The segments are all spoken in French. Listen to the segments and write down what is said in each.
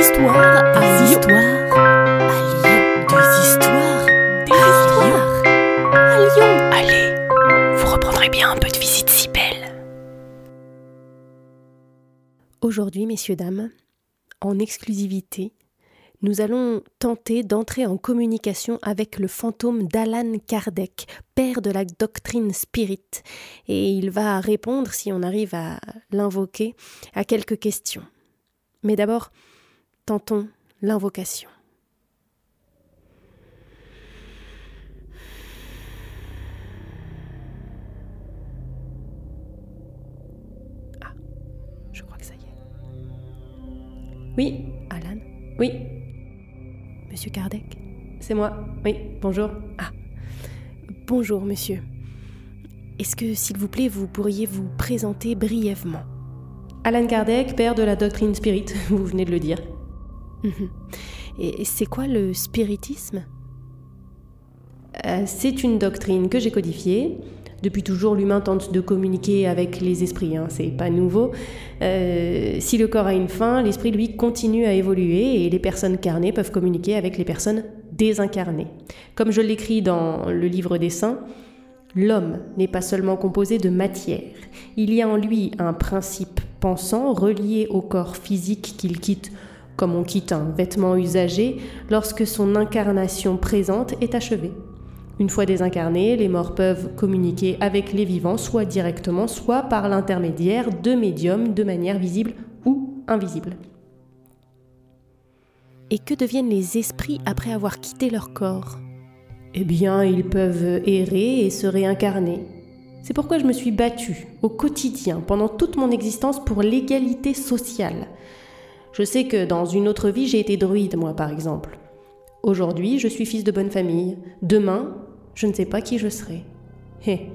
histoires à Lyon. histoires à Lyon. Des histoires, des histoires à Lyon. Allez, vous reprendrez bien un peu de visite si belle. Aujourd'hui, messieurs, dames, en exclusivité, nous allons tenter d'entrer en communication avec le fantôme d'Alan Kardec, père de la doctrine spirit, et il va répondre, si on arrive à l'invoquer, à quelques questions. Mais d'abord, tentons l'invocation. Ah, je crois que ça y est. Oui, Alan Oui. Monsieur Kardec C'est moi. Oui, bonjour. Ah. Bonjour, monsieur. Est-ce que, s'il vous plaît, vous pourriez vous présenter brièvement? Alan Kardec, père de la doctrine spirit, vous venez de le dire. Et c'est quoi le spiritisme euh, C'est une doctrine que j'ai codifiée. Depuis toujours, l'humain tente de communiquer avec les esprits, hein, c'est pas nouveau. Euh, si le corps a une fin, l'esprit, lui, continue à évoluer et les personnes carnées peuvent communiquer avec les personnes désincarnées. Comme je l'écris dans le livre des saints, l'homme n'est pas seulement composé de matière, il y a en lui un principe pensant relié au corps physique qu'il quitte comme on quitte un vêtement usagé lorsque son incarnation présente est achevée. Une fois désincarnés, les morts peuvent communiquer avec les vivants, soit directement, soit par l'intermédiaire de médiums de manière visible ou invisible. Et que deviennent les esprits après avoir quitté leur corps? Eh bien, ils peuvent errer et se réincarner. C'est pourquoi je me suis battue au quotidien pendant toute mon existence pour l'égalité sociale. Je sais que dans une autre vie, j'ai été druide, moi par exemple. Aujourd'hui, je suis fils de bonne famille. Demain, je ne sais pas qui je serai. Hé,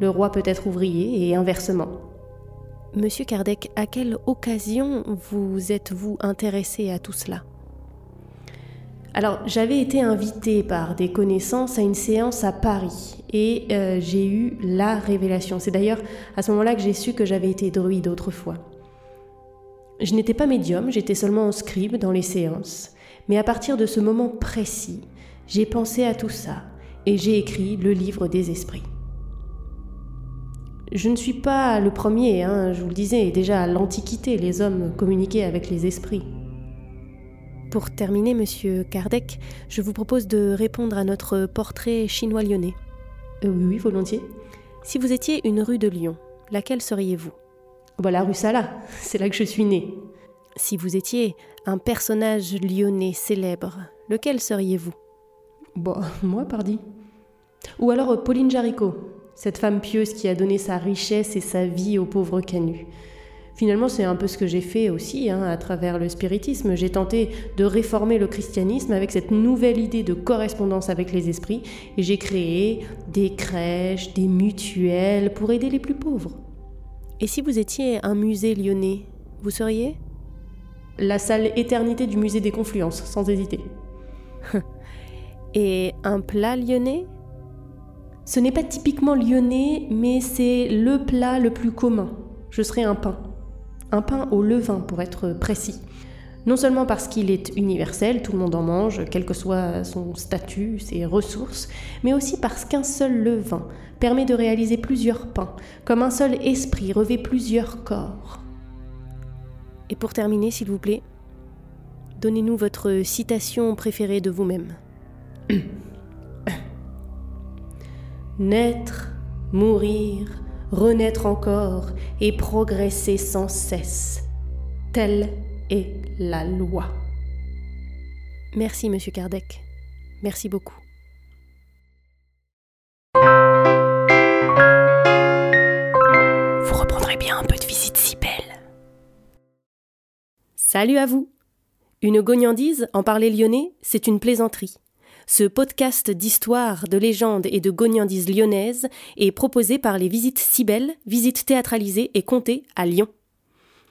le roi peut être ouvrier et inversement. Monsieur Kardec, à quelle occasion vous êtes-vous intéressé à tout cela? Alors, j'avais été invitée par des connaissances à une séance à Paris et euh, j'ai eu la révélation. C'est d'ailleurs à ce moment-là que j'ai su que j'avais été druide autrefois. Je n'étais pas médium, j'étais seulement en scribe dans les séances. Mais à partir de ce moment précis, j'ai pensé à tout ça et j'ai écrit le livre des esprits. Je ne suis pas le premier, hein, je vous le disais, déjà à l'Antiquité, les hommes communiquaient avec les esprits. Pour terminer, monsieur Kardec, je vous propose de répondre à notre portrait chinois-lyonnais. Euh, oui, oui, volontiers. Si vous étiez une rue de Lyon, laquelle seriez-vous? Bah, La rue Sala, c'est là que je suis née. Si vous étiez un personnage lyonnais célèbre, lequel seriez-vous? Bon, moi, pardi. Ou alors euh, Pauline Jaricot, cette femme pieuse qui a donné sa richesse et sa vie aux pauvres canuts. Finalement, c'est un peu ce que j'ai fait aussi hein, à travers le spiritisme. J'ai tenté de réformer le christianisme avec cette nouvelle idée de correspondance avec les esprits et j'ai créé des crèches, des mutuelles pour aider les plus pauvres. Et si vous étiez un musée lyonnais, vous seriez? La salle éternité du musée des Confluences, sans hésiter. Et un plat lyonnais? Ce n'est pas typiquement lyonnais, mais c'est le plat le plus commun. Je serais un pain. Un pain au levain, pour être précis. Non seulement parce qu'il est universel, tout le monde en mange, quel que soit son statut, ses ressources, mais aussi parce qu'un seul levain permet de réaliser plusieurs pains, comme un seul esprit revêt plusieurs corps. Et pour terminer, s'il vous plaît, donnez-nous votre citation préférée de vous-même. Naître, mourir, renaître encore et progresser sans cesse. Telle est la loi. Merci, monsieur Kardec. Merci beaucoup. Vous reprendrez bien un peu de visite si belle. Salut à vous. Une gognandise, en parler lyonnais, c'est une plaisanterie. Ce podcast d'histoire, de légendes et de gognandises lyonnaises est proposé par les Visites Cybelles, visites théâtralisées et comptées à Lyon.